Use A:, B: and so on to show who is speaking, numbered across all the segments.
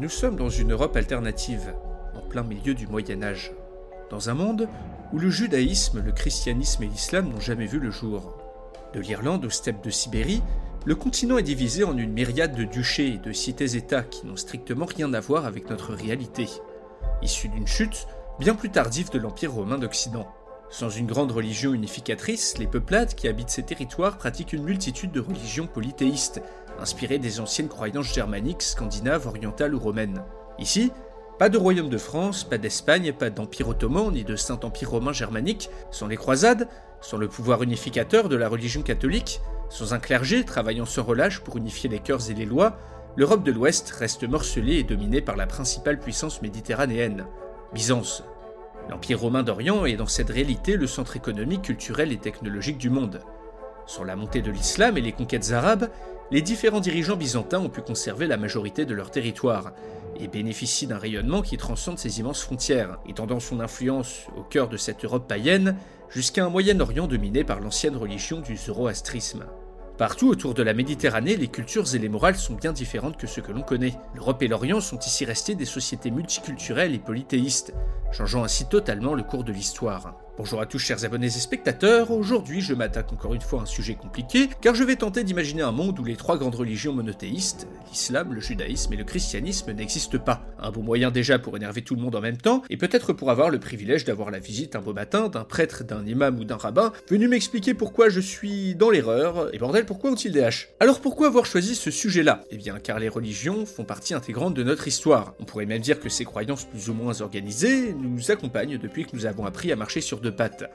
A: Nous sommes dans une Europe alternative, en plein milieu du Moyen Âge, dans un monde où le judaïsme, le christianisme et l'islam n'ont jamais vu le jour. De l'Irlande aux steppes de Sibérie, le continent est divisé en une myriade de duchés et de cités-États qui n'ont strictement rien à voir avec notre réalité, issus d'une chute bien plus tardive de l'Empire romain d'Occident. Sans une grande religion unificatrice, les peuplades qui habitent ces territoires pratiquent une multitude de religions polythéistes, inspirées des anciennes croyances germaniques, scandinaves, orientales ou romaines. Ici, pas de royaume de France, pas d'Espagne, pas d'empire ottoman ni de Saint-Empire romain germanique, sans les croisades, sans le pouvoir unificateur de la religion catholique, sans un clergé travaillant sans relâche pour unifier les cœurs et les lois, l'Europe de l'Ouest reste morcelée et dominée par la principale puissance méditerranéenne, Byzance. L'Empire romain d'Orient est dans cette réalité le centre économique, culturel et technologique du monde. Sur la montée de l'islam et les conquêtes arabes, les différents dirigeants byzantins ont pu conserver la majorité de leur territoire et bénéficient d'un rayonnement qui transcende ces immenses frontières, étendant son influence au cœur de cette Europe païenne jusqu'à un Moyen-Orient dominé par l'ancienne religion du zoroastrisme. Partout autour de la Méditerranée, les cultures et les morales sont bien différentes que ce que l'on connaît. L'Europe et l'Orient sont ici restés des sociétés multiculturelles et polythéistes, changeant ainsi totalement le cours de l'histoire. Bonjour à tous chers abonnés et spectateurs, aujourd'hui je m'attaque encore une fois à un sujet compliqué, car je vais tenter d'imaginer un monde où les trois grandes religions monothéistes, l'islam, le judaïsme et le christianisme, n'existent pas. Un bon moyen déjà pour énerver tout le monde en même temps, et peut-être pour avoir le privilège d'avoir la visite un beau matin d'un prêtre, d'un imam ou d'un rabbin, venu m'expliquer pourquoi je suis dans l'erreur, et bordel pourquoi ont-ils des haches? Alors pourquoi avoir choisi ce sujet-là? Eh bien car les religions font partie intégrante de notre histoire. On pourrait même dire que ces croyances plus ou moins organisées nous accompagnent depuis que nous avons appris à marcher sur deux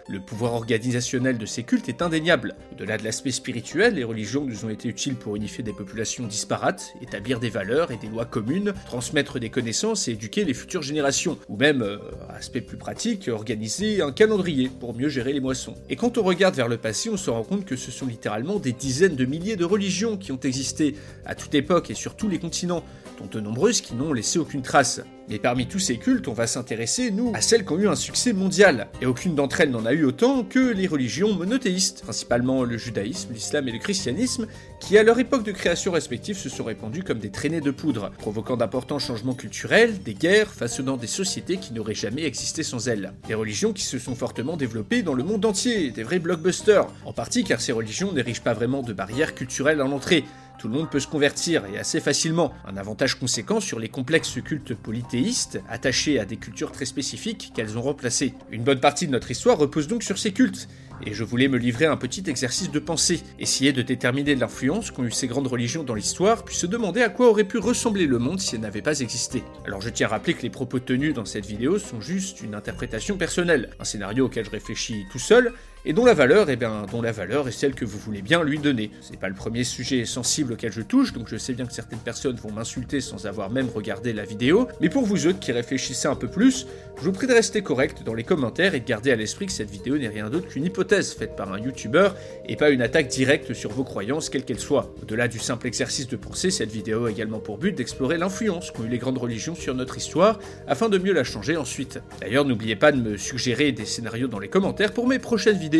A: le pouvoir organisationnel de ces cultes est indéniable. Au-delà de l'aspect spirituel, les religions nous ont été utiles pour unifier des populations disparates, établir des valeurs et des lois communes, transmettre des connaissances et éduquer les futures générations, ou même, euh, aspect plus pratique, organiser un calendrier pour mieux gérer les moissons. Et quand on regarde vers le passé, on se rend compte que ce sont littéralement des dizaines de milliers de religions qui ont existé à toute époque et sur tous les continents, dont de nombreuses qui n'ont laissé aucune trace. Mais parmi tous ces cultes, on va s'intéresser, nous, à celles qui ont eu un succès mondial, et aucune d'entre elles n'en a eu autant que les religions monothéistes, principalement le judaïsme, l'islam et le christianisme, qui à leur époque de création respective se sont répandus comme des traînées de poudre, provoquant d'importants changements culturels, des guerres, façonnant des sociétés qui n'auraient jamais existé sans elles. Des religions qui se sont fortement développées dans le monde entier, des vrais blockbusters, en partie car ces religions n'érigent pas vraiment de barrières culturelles à l'entrée, tout le monde peut se convertir et assez facilement. Un avantage conséquent sur les complexes cultes polythéistes, attachés à des cultures très spécifiques qu'elles ont remplacées. Une bonne partie de notre histoire repose donc sur ces cultes, et je voulais me livrer à un petit exercice de pensée, essayer de déterminer l'influence qu'ont eu ces grandes religions dans l'histoire, puis se demander à quoi aurait pu ressembler le monde si elles n'avaient pas existé. Alors je tiens à rappeler que les propos tenus dans cette vidéo sont juste une interprétation personnelle, un scénario auquel je réfléchis tout seul, et dont la valeur, eh bien, dont la valeur est celle que vous voulez bien lui donner. C'est pas le premier sujet sensible auquel je touche, donc je sais bien que certaines personnes vont m'insulter sans avoir même regardé la vidéo, mais pour vous autres qui réfléchissez un peu plus, je vous prie de rester correct dans les commentaires et de garder à l'esprit que cette vidéo n'est rien d'autre qu'une hypothèse faite par un youtubeur et pas une attaque directe sur vos croyances, quelles qu'elles soient. Au-delà du simple exercice de pensée, cette vidéo a également pour but d'explorer l'influence qu'ont eu les grandes religions sur notre histoire afin de mieux la changer ensuite. D'ailleurs, n'oubliez pas de me suggérer des scénarios dans les commentaires pour mes prochaines vidéos.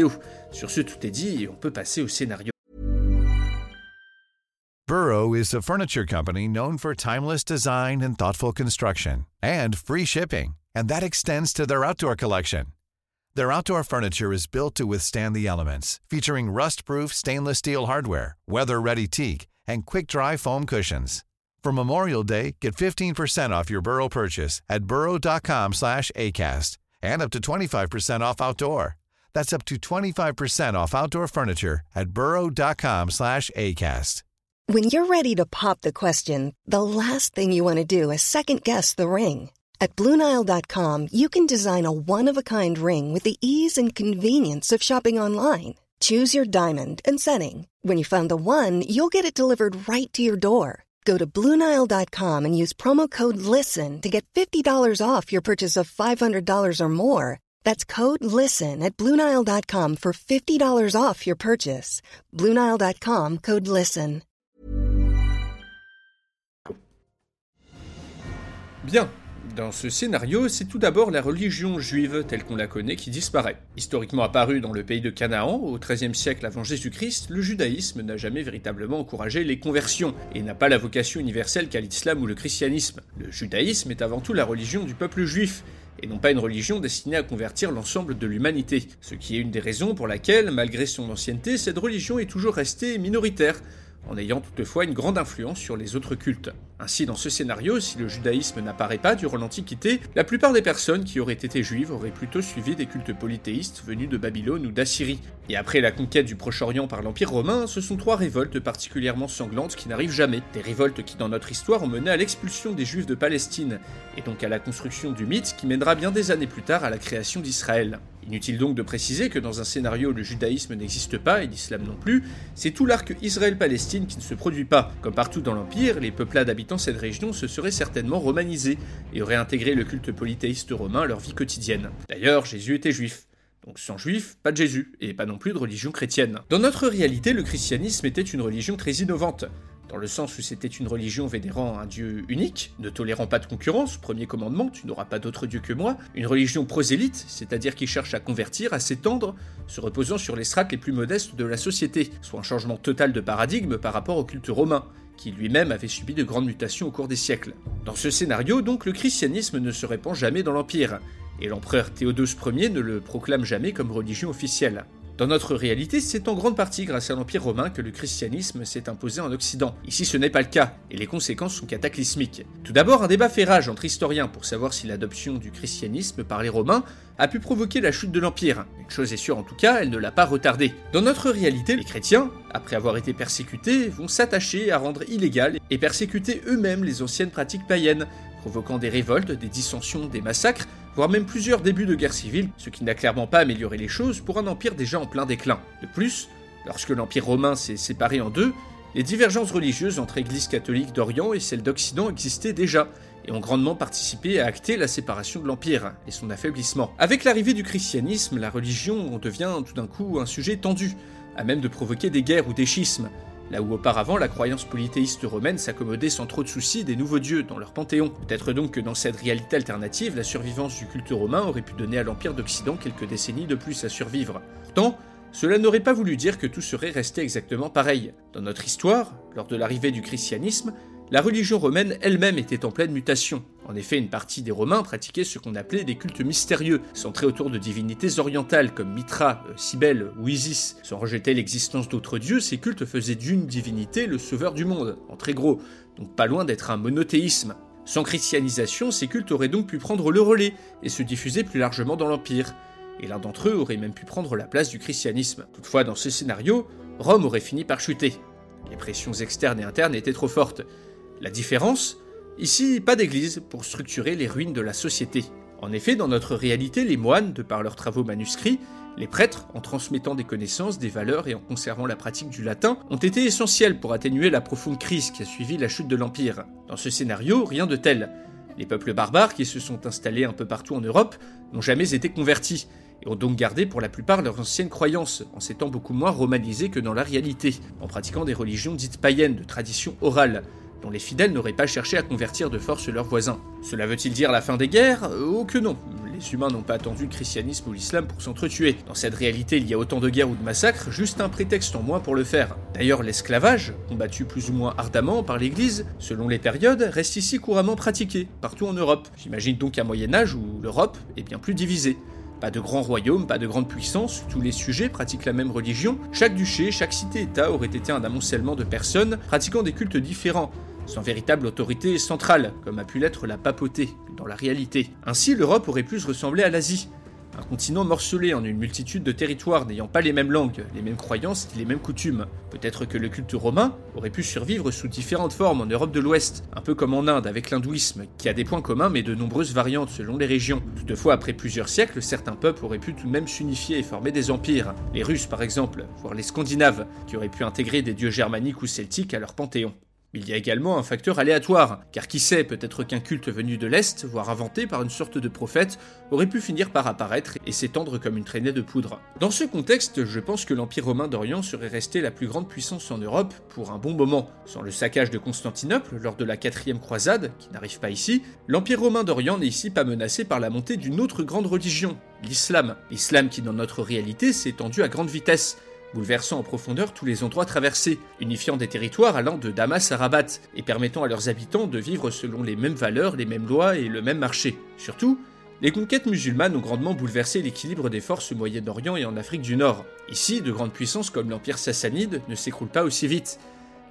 A: Sur ce, tout est dit et on peut passer au scénario.
B: Burrow is a furniture company known for timeless design and thoughtful construction and free shipping, and that extends to their outdoor collection. Their outdoor furniture is built to withstand the elements, featuring rust-proof stainless steel hardware, weather-ready teak, and quick-dry foam cushions. For Memorial Day, get 15% off your Burrow purchase at burrow.com slash ACAST and up to 25% off outdoor. That's up to 25% off outdoor furniture at burrow.com slash ACAST.
C: When you're ready to pop the question, the last thing you want to do is second guess the ring. At Bluenile.com, you can design a one of a kind ring with the ease and convenience of shopping online. Choose your diamond and setting. When you find the one, you'll get it delivered right to your door. Go to Bluenile.com and use promo code LISTEN to get $50 off your purchase of $500 or more. That's code LISTEN at Bluenile.com for $50 off your purchase. Bluenile.com code LISTEN.
A: Bien. Dans ce scénario, c'est tout d'abord la religion juive telle qu'on la connaît qui disparaît. Historiquement apparu dans le pays de Canaan au XIIIe siècle avant Jésus-Christ, le judaïsme n'a jamais véritablement encouragé les conversions et n'a pas la vocation universelle qu'a l'islam ou le christianisme. Le judaïsme est avant tout la religion du peuple juif et non pas une religion destinée à convertir l'ensemble de l'humanité. Ce qui est une des raisons pour laquelle, malgré son ancienneté, cette religion est toujours restée minoritaire, en ayant toutefois une grande influence sur les autres cultes. Ainsi, dans ce scénario, si le judaïsme n'apparaît pas durant l'Antiquité, la plupart des personnes qui auraient été juives auraient plutôt suivi des cultes polythéistes venus de Babylone ou d'Assyrie. Et après la conquête du Proche-Orient par l'Empire romain, ce sont trois révoltes particulièrement sanglantes qui n'arrivent jamais. Des révoltes qui, dans notre histoire, ont mené à l'expulsion des juifs de Palestine, et donc à la construction du mythe qui mènera bien des années plus tard à la création d'Israël. Inutile donc de préciser que dans un scénario où le judaïsme n'existe pas et l'islam non plus, c'est tout l'arc Israël-Palestine qui ne se produit pas. Comme partout dans l'Empire, les peuplades habitant cette région se seraient certainement romanisés et auraient intégré le culte polythéiste romain à leur vie quotidienne. D'ailleurs, Jésus était juif. Donc sans juif, pas de Jésus, et pas non plus de religion chrétienne. Dans notre réalité, le christianisme était une religion très innovante dans le sens où c'était une religion vénérant un Dieu unique, ne tolérant pas de concurrence, premier commandement, tu n'auras pas d'autre Dieu que moi, une religion prosélyte, c'est-à-dire qui cherche à convertir, à s'étendre, se reposant sur les strates les plus modestes de la société, soit un changement total de paradigme par rapport au culte romain, qui lui-même avait subi de grandes mutations au cours des siècles. Dans ce scénario, donc, le christianisme ne se répand jamais dans l'Empire, et l'empereur Théodose Ier ne le proclame jamais comme religion officielle. Dans notre réalité, c'est en grande partie grâce à l'Empire romain que le christianisme s'est imposé en Occident. Ici, ce n'est pas le cas, et les conséquences sont cataclysmiques. Tout d'abord, un débat fait rage entre historiens pour savoir si l'adoption du christianisme par les Romains a pu provoquer la chute de l'Empire. Une chose est sûre en tout cas, elle ne l'a pas retardé. Dans notre réalité, les chrétiens, après avoir été persécutés, vont s'attacher à rendre illégales et persécuter eux-mêmes les anciennes pratiques païennes, provoquant des révoltes, des dissensions, des massacres, voire même plusieurs débuts de guerre civile, ce qui n'a clairement pas amélioré les choses pour un empire déjà en plein déclin. De plus, lorsque l'Empire romain s'est séparé en deux, les divergences religieuses entre Église catholique d'Orient et celle d'Occident existaient déjà, et ont grandement participé à acter la séparation de l'Empire et son affaiblissement. Avec l'arrivée du christianisme, la religion devient tout d'un coup un sujet tendu, à même de provoquer des guerres ou des schismes, Là où auparavant la croyance polythéiste romaine s'accommodait sans trop de soucis des nouveaux dieux dans leur panthéon. Peut-être donc que dans cette réalité alternative, la survivance du culte romain aurait pu donner à l'Empire d'Occident quelques décennies de plus à survivre. Pourtant, cela n'aurait pas voulu dire que tout serait resté exactement pareil. Dans notre histoire, lors de l'arrivée du christianisme, la religion romaine elle-même était en pleine mutation. En effet, une partie des Romains pratiquaient ce qu'on appelait des cultes mystérieux, centrés autour de divinités orientales comme Mitra, euh, Cybèle ou Isis. Sans rejeter l'existence d'autres dieux, ces cultes faisaient d'une divinité le sauveur du monde, en très gros, donc pas loin d'être un monothéisme. Sans christianisation, ces cultes auraient donc pu prendre le relais et se diffuser plus largement dans l'Empire. Et l'un d'entre eux aurait même pu prendre la place du christianisme. Toutefois, dans ce scénario, Rome aurait fini par chuter. Les pressions externes et internes étaient trop fortes, la différence Ici, pas d'église pour structurer les ruines de la société. En effet, dans notre réalité, les moines, de par leurs travaux manuscrits, les prêtres, en transmettant des connaissances, des valeurs et en conservant la pratique du latin, ont été essentiels pour atténuer la profonde crise qui a suivi la chute de l'Empire. Dans ce scénario, rien de tel. Les peuples barbares qui se sont installés un peu partout en Europe n'ont jamais été convertis, et ont donc gardé pour la plupart leurs anciennes croyances, en s'étant beaucoup moins romanisés que dans la réalité, en pratiquant des religions dites païennes de tradition orale, dont les fidèles n'auraient pas cherché à convertir de force leurs voisins. Cela veut-il dire la fin des guerres? Oh que non Les humains n'ont pas attendu le christianisme ou l'islam pour s'entretuer. Dans cette réalité, il y a autant de guerres ou de massacres, juste un prétexte en moins pour le faire. D'ailleurs, l'esclavage, combattu plus ou moins ardemment par l'Église, selon les périodes, reste ici couramment pratiqué, partout en Europe. J'imagine donc un Moyen Âge où l'Europe est bien plus divisée. Pas de grands royaumes, pas de grandes puissances, tous les sujets pratiquent la même religion, chaque duché, chaque cité-État aurait été un amoncellement de personnes pratiquant des cultes différents, sans véritable autorité centrale, comme a pu l'être la papauté dans la réalité. Ainsi, l'Europe aurait pu se ressembler à l'Asie. Un continent morcelé en une multitude de territoires n'ayant pas les mêmes langues, les mêmes croyances et les mêmes coutumes. Peut-être que le culte romain aurait pu survivre sous différentes formes en Europe de l'Ouest, un peu comme en Inde avec l'hindouisme, qui a des points communs mais de nombreuses variantes selon les régions. Toutefois, après plusieurs siècles, certains peuples auraient pu tout de même s'unifier et former des empires. Les Russes par exemple, voire les Scandinaves, qui auraient pu intégrer des dieux germaniques ou celtiques à leur panthéon. Il y a également un facteur aléatoire, car qui sait, peut-être qu'un culte venu de l'Est, voire inventé par une sorte de prophète, aurait pu finir par apparaître et s'étendre comme une traînée de poudre. Dans ce contexte, je pense que l'Empire romain d'Orient serait resté la plus grande puissance en Europe pour un bon moment. Sans le saccage de Constantinople lors de la quatrième croisade, qui n'arrive pas ici, l'Empire romain d'Orient n'est ici pas menacé par la montée d'une autre grande religion, l'islam. L'islam qui dans notre réalité s'est étendu à grande vitesse bouleversant en profondeur tous les endroits traversés, unifiant des territoires allant de Damas à Rabat, et permettant à leurs habitants de vivre selon les mêmes valeurs, les mêmes lois et le même marché. Surtout, les conquêtes musulmanes ont grandement bouleversé l'équilibre des forces au Moyen-Orient et en Afrique du Nord. Ici, de grandes puissances comme l'Empire sassanide ne s'écroulent pas aussi vite.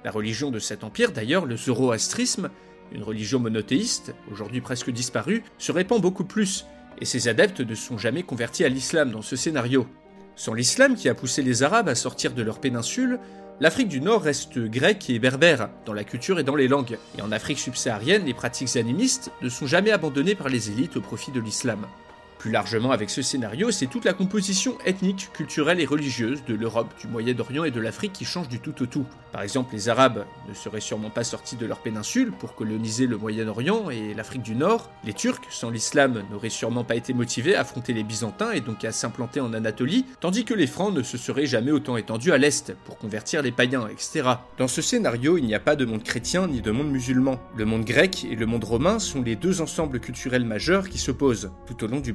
A: La religion de cet empire, d'ailleurs, le zoroastrisme, une religion monothéiste, aujourd'hui presque disparue, se répand beaucoup plus, et ses adeptes ne sont jamais convertis à l'islam dans ce scénario. Sans l'islam qui a poussé les Arabes à sortir de leur péninsule, l'Afrique du Nord reste grecque et berbère, dans la culture et dans les langues. Et en Afrique subsaharienne, les pratiques animistes ne sont jamais abandonnées par les élites au profit de l'islam. Plus largement avec ce scénario, c'est toute la composition ethnique, culturelle et religieuse de l'Europe, du Moyen-Orient et de l'Afrique qui change du tout au tout. Par exemple, les Arabes ne seraient sûrement pas sortis de leur péninsule pour coloniser le Moyen-Orient et l'Afrique du Nord. Les Turcs, sans l'islam, n'auraient sûrement pas été motivés à affronter les Byzantins et donc à s'implanter en Anatolie, tandis que les Francs ne se seraient jamais autant étendus à l'Est pour convertir les païens, etc. Dans ce scénario, il n'y a pas de monde chrétien ni de monde musulman. Le monde grec et le monde romain sont les deux ensembles culturels majeurs qui s'opposent tout au long du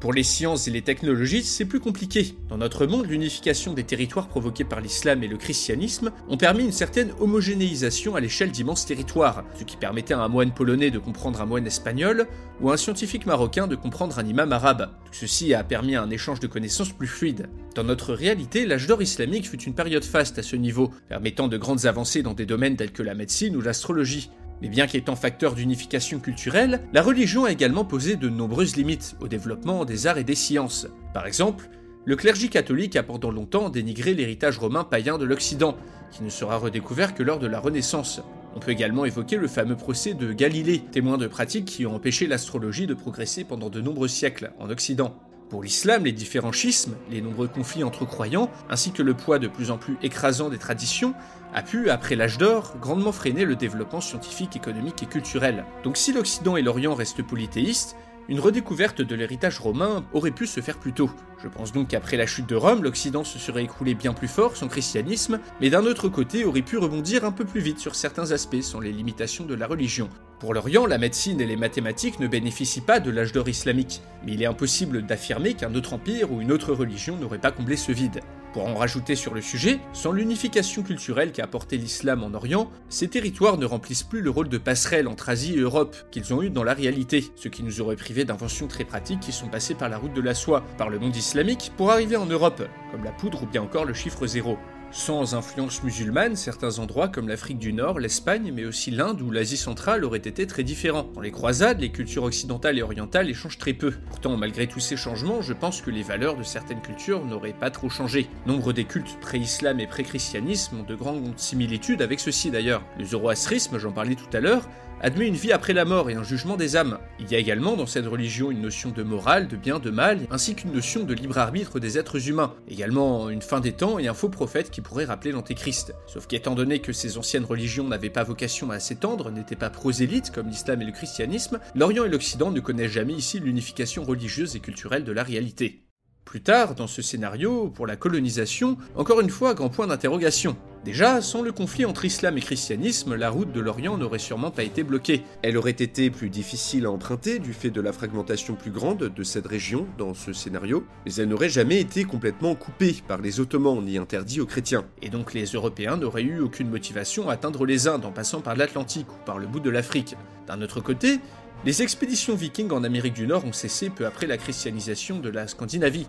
A: Pour les sciences et les technologies, c'est plus compliqué. Dans notre monde, l'unification des territoires provoquée par l'islam et le christianisme ont permis une certaine homogénéisation à l'échelle d'immenses territoires, ce qui permettait à un moine polonais de comprendre un moine espagnol ou à un scientifique marocain de comprendre un imam arabe. Tout ceci a permis un échange de connaissances plus fluide. Dans notre réalité, l'âge d'or islamique fut une période faste à ce niveau, permettant de grandes avancées dans des domaines tels que la médecine ou l'astrologie. Mais bien qu'étant facteur d'unification culturelle, la religion a également posé de nombreuses limites au développement des arts et des sciences. Par exemple, le clergé catholique a pendant longtemps dénigré l'héritage romain païen de l'Occident, qui ne sera redécouvert que lors de la Renaissance. On peut également évoquer le fameux procès de Galilée, témoin de pratiques qui ont empêché l'astrologie de progresser pendant de nombreux siècles en Occident. Pour l'islam, les différents schismes, les nombreux conflits entre croyants, ainsi que le poids de plus en plus écrasant des traditions, a pu, après l'âge d'or, grandement freiner le développement scientifique, économique et culturel. Donc si l'Occident et l'Orient restent polythéistes, une redécouverte de l'héritage romain aurait pu se faire plus tôt. Je pense donc qu'après la chute de Rome, l'Occident se serait écroulé bien plus fort sans christianisme, mais d'un autre côté aurait pu rebondir un peu plus vite sur certains aspects sans les limitations de la religion. Pour l'Orient, la médecine et les mathématiques ne bénéficient pas de l'âge d'or islamique, mais il est impossible d'affirmer qu'un autre empire ou une autre religion n'aurait pas comblé ce vide. Pour en rajouter sur le sujet, sans l'unification culturelle qu'a apporté l'islam en Orient, ces territoires ne remplissent plus le rôle de passerelle entre Asie et Europe qu'ils ont eu dans la réalité, ce qui nous aurait privé d'inventions très pratiques qui sont passées par la route de la soie, par le monde islamique, pour arriver en Europe, comme la poudre ou bien encore le chiffre zéro. Sans influence musulmane, certains endroits comme l'Afrique du Nord, l'Espagne, mais aussi l'Inde ou l'Asie centrale auraient été très différents. Dans les croisades, les cultures occidentales et orientales échangent très peu. Pourtant, malgré tous ces changements, je pense que les valeurs de certaines cultures n'auraient pas trop changé. Nombre des cultes pré-islam et pré-christianisme ont de grandes similitudes avec ceux-ci d'ailleurs. Le zoroastrisme, j'en parlais tout à l'heure, admet une vie après la mort et un jugement des âmes. Il y a également dans cette religion une notion de morale, de bien, de mal, ainsi qu'une notion de libre arbitre des êtres humains. Également une fin des temps et un faux prophète qui pourrait rappeler l'antéchrist. Sauf qu'étant donné que ces anciennes religions n'avaient pas vocation à s'étendre, n'étaient pas prosélytes comme l'islam et le christianisme, l'Orient et l'Occident ne connaissent jamais ici l'unification religieuse et culturelle de la réalité. Plus tard, dans ce scénario, pour la colonisation, encore une fois, grand point d'interrogation. Déjà, sans le conflit entre islam et christianisme, la route de l'Orient n'aurait sûrement pas été bloquée.
D: Elle aurait été plus difficile à emprunter du fait de la fragmentation plus grande de cette région dans ce scénario, mais elle n'aurait jamais été complètement coupée par les Ottomans ni interdite aux chrétiens.
A: Et donc les Européens n'auraient eu aucune motivation à atteindre les Indes en passant par l'Atlantique ou par le bout de l'Afrique. D'un autre côté, les expéditions vikings en Amérique du Nord ont cessé peu après la christianisation de la Scandinavie.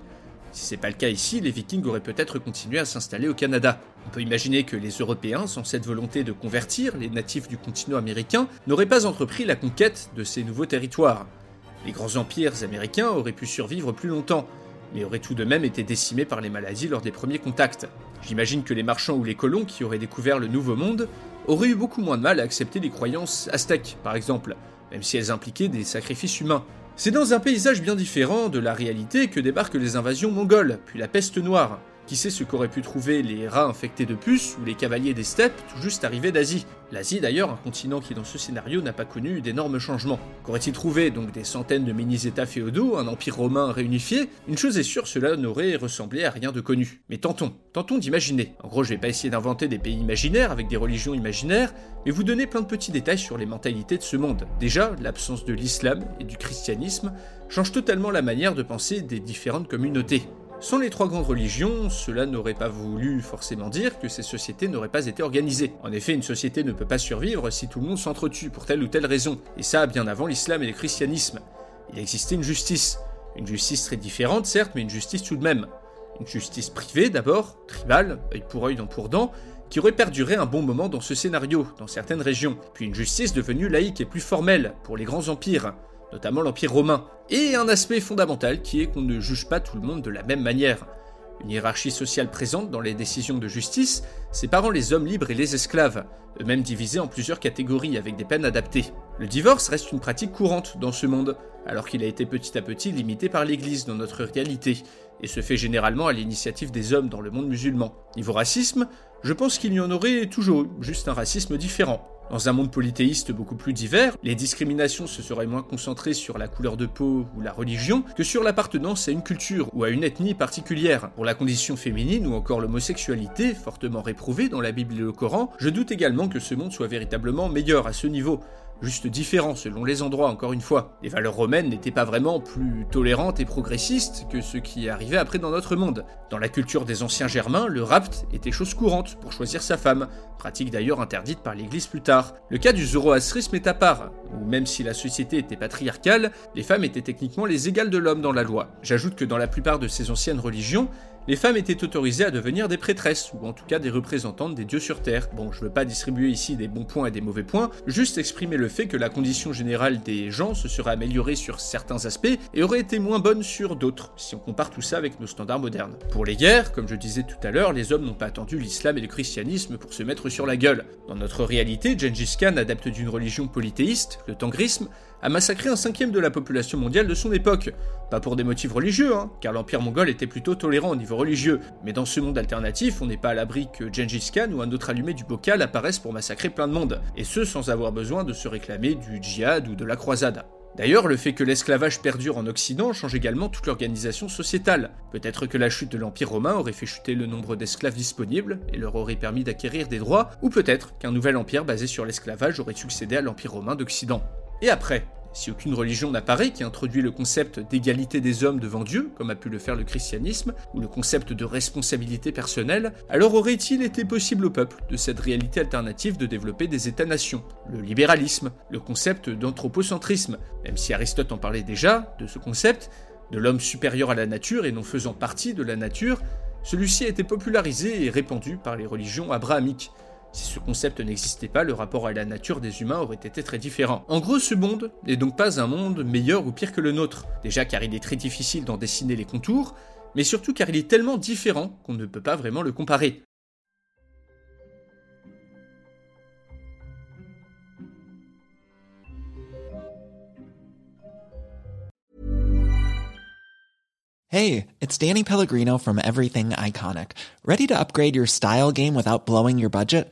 A: Si c'est pas le cas ici, les vikings auraient peut-être continué à s'installer au Canada. On peut imaginer que les Européens, sans cette volonté de convertir les natifs du continent américain, n'auraient pas entrepris la conquête de ces nouveaux territoires. Les grands empires américains auraient pu survivre plus longtemps, mais auraient tout de même été décimés par les maladies lors des premiers contacts. J'imagine que les marchands ou les colons qui auraient découvert le Nouveau Monde auraient eu beaucoup moins de mal à accepter les croyances aztèques, par exemple, même si elles impliquaient des sacrifices humains. C'est dans un paysage bien différent de la réalité que débarquent les invasions mongoles, puis la peste noire. Qui sait ce qu'auraient pu trouver les rats infectés de puces ou les cavaliers des steppes tout juste arrivés d'Asie L'Asie d'ailleurs, un continent qui dans ce scénario n'a pas connu d'énormes changements. Qu'aurait-il trouvé donc des centaines de mini-états féodaux, un empire romain réunifié? Une chose est sûre, cela n'aurait ressemblé à rien de connu. Mais tentons, tentons d'imaginer. En gros, je vais pas essayer d'inventer des pays imaginaires avec des religions imaginaires, mais vous donner plein de petits détails sur les mentalités de ce monde. Déjà, l'absence de l'islam et du christianisme change totalement la manière de penser des différentes communautés. Sans les trois grandes religions, cela n'aurait pas voulu forcément dire que ces sociétés n'auraient pas été organisées. En effet, une société ne peut pas survivre si tout le monde s'entretue pour telle ou telle raison, et ça bien avant l'islam et le christianisme. Il existait une justice. Une justice très différente, certes, mais une justice tout de même. Une justice privée d'abord, tribale, œil pour œil, dent pour dent, qui aurait perduré un bon moment dans ce scénario, dans certaines régions, puis une justice devenue laïque et plus formelle pour les grands empires, notamment l'Empire romain, et un aspect fondamental qui est qu'on ne juge pas tout le monde de la même manière. Une hiérarchie sociale présente dans les décisions de justice, séparant les hommes libres et les esclaves, eux-mêmes divisés en plusieurs catégories avec des peines adaptées. Le divorce reste une pratique courante dans ce monde, alors qu'il a été petit à petit limité par l'Église dans notre réalité, et se fait généralement à l'initiative des hommes dans le monde musulman. Niveau racisme, je pense qu'il y en aurait toujours juste un racisme différent. Dans un monde polythéiste beaucoup plus divers, les discriminations se seraient moins concentrées sur la couleur de peau ou la religion que sur l'appartenance à une culture ou à une ethnie particulière. Pour la condition féminine ou encore l'homosexualité, fortement réprouvée dans la Bible et le Coran, je doute également que ce monde soit véritablement meilleur à ce niveau juste différent selon les endroits encore une fois. Les valeurs romaines n'étaient pas vraiment plus tolérantes et progressistes que ce qui arrivait après dans notre monde. Dans la culture des anciens germains, le rapt était chose courante pour choisir sa femme, pratique d'ailleurs interdite par l'église plus tard. Le cas du zoroastrisme est à part, où même si la société était patriarcale, les femmes étaient techniquement les égales de l'homme dans la loi. J'ajoute que dans la plupart de ces anciennes religions, les femmes étaient autorisées à devenir des prêtresses, ou en tout cas des représentantes des dieux sur Terre. Bon, je veux pas distribuer ici des bons points et des mauvais points, juste exprimer le fait que la condition générale des gens se serait améliorée sur certains aspects et aurait été moins bonne sur d'autres, si on compare tout ça avec nos standards modernes. Pour les guerres, comme je disais tout à l'heure, les hommes n'ont pas attendu l'islam et le christianisme pour se mettre sur la gueule. Dans notre réalité, Gengis Khan, adepte d'une religion polythéiste, le tangrisme, a massacré un cinquième de la population mondiale de son époque. Pas pour des motifs religieux, hein, car l'Empire mongol était plutôt tolérant au niveau religieux, mais dans ce monde alternatif, on n'est pas à l'abri que Gengis Khan ou un autre allumé du bocal apparaissent pour massacrer plein de monde, et ce sans avoir besoin de se réclamer du djihad ou de la croisade. D'ailleurs, le fait que l'esclavage perdure en Occident change également toute l'organisation sociétale. Peut-être que la chute de l'Empire romain aurait fait chuter le nombre d'esclaves disponibles et leur aurait permis d'acquérir des droits, ou peut-être qu'un nouvel empire basé sur l'esclavage aurait succédé à l'Empire romain d'Occident. Et après si aucune religion n'apparaît qui introduit le concept d'égalité des hommes devant Dieu, comme a pu le faire le christianisme, ou le concept de responsabilité personnelle, alors aurait-il été possible au peuple de cette réalité alternative de développer des États-nations? Le libéralisme, le concept d'anthropocentrisme, même si Aristote en parlait déjà, de ce concept, de l'homme supérieur à la nature et non faisant partie de la nature, celui-ci a été popularisé et répandu par les religions abrahamiques, si ce concept n'existait pas, le rapport à la nature des humains aurait été très différent. En gros, ce monde n'est donc pas un monde meilleur ou pire que le nôtre. Déjà car il est très difficile d'en dessiner les contours, mais surtout car il est tellement différent qu'on ne peut pas vraiment le comparer.
E: Hey, it's Danny Pellegrino from Everything Iconic. Ready to upgrade your style game without blowing your budget?